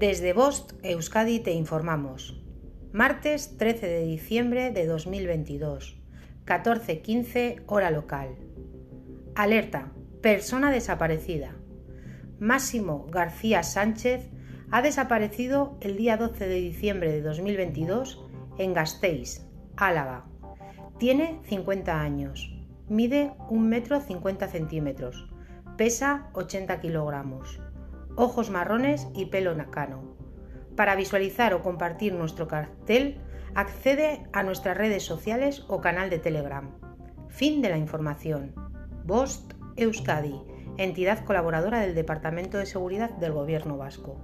Desde Bost, Euskadi, te informamos. Martes 13 de diciembre de 2022, 14.15 hora local. Alerta, persona desaparecida. Máximo García Sánchez ha desaparecido el día 12 de diciembre de 2022 en Gasteiz, Álava. Tiene 50 años, mide 1 metro 50 centímetros, pesa 80 kilogramos ojos marrones y pelo nacano. Para visualizar o compartir nuestro cartel, accede a nuestras redes sociales o canal de Telegram. Fin de la información. Bost Euskadi, entidad colaboradora del Departamento de Seguridad del Gobierno Vasco.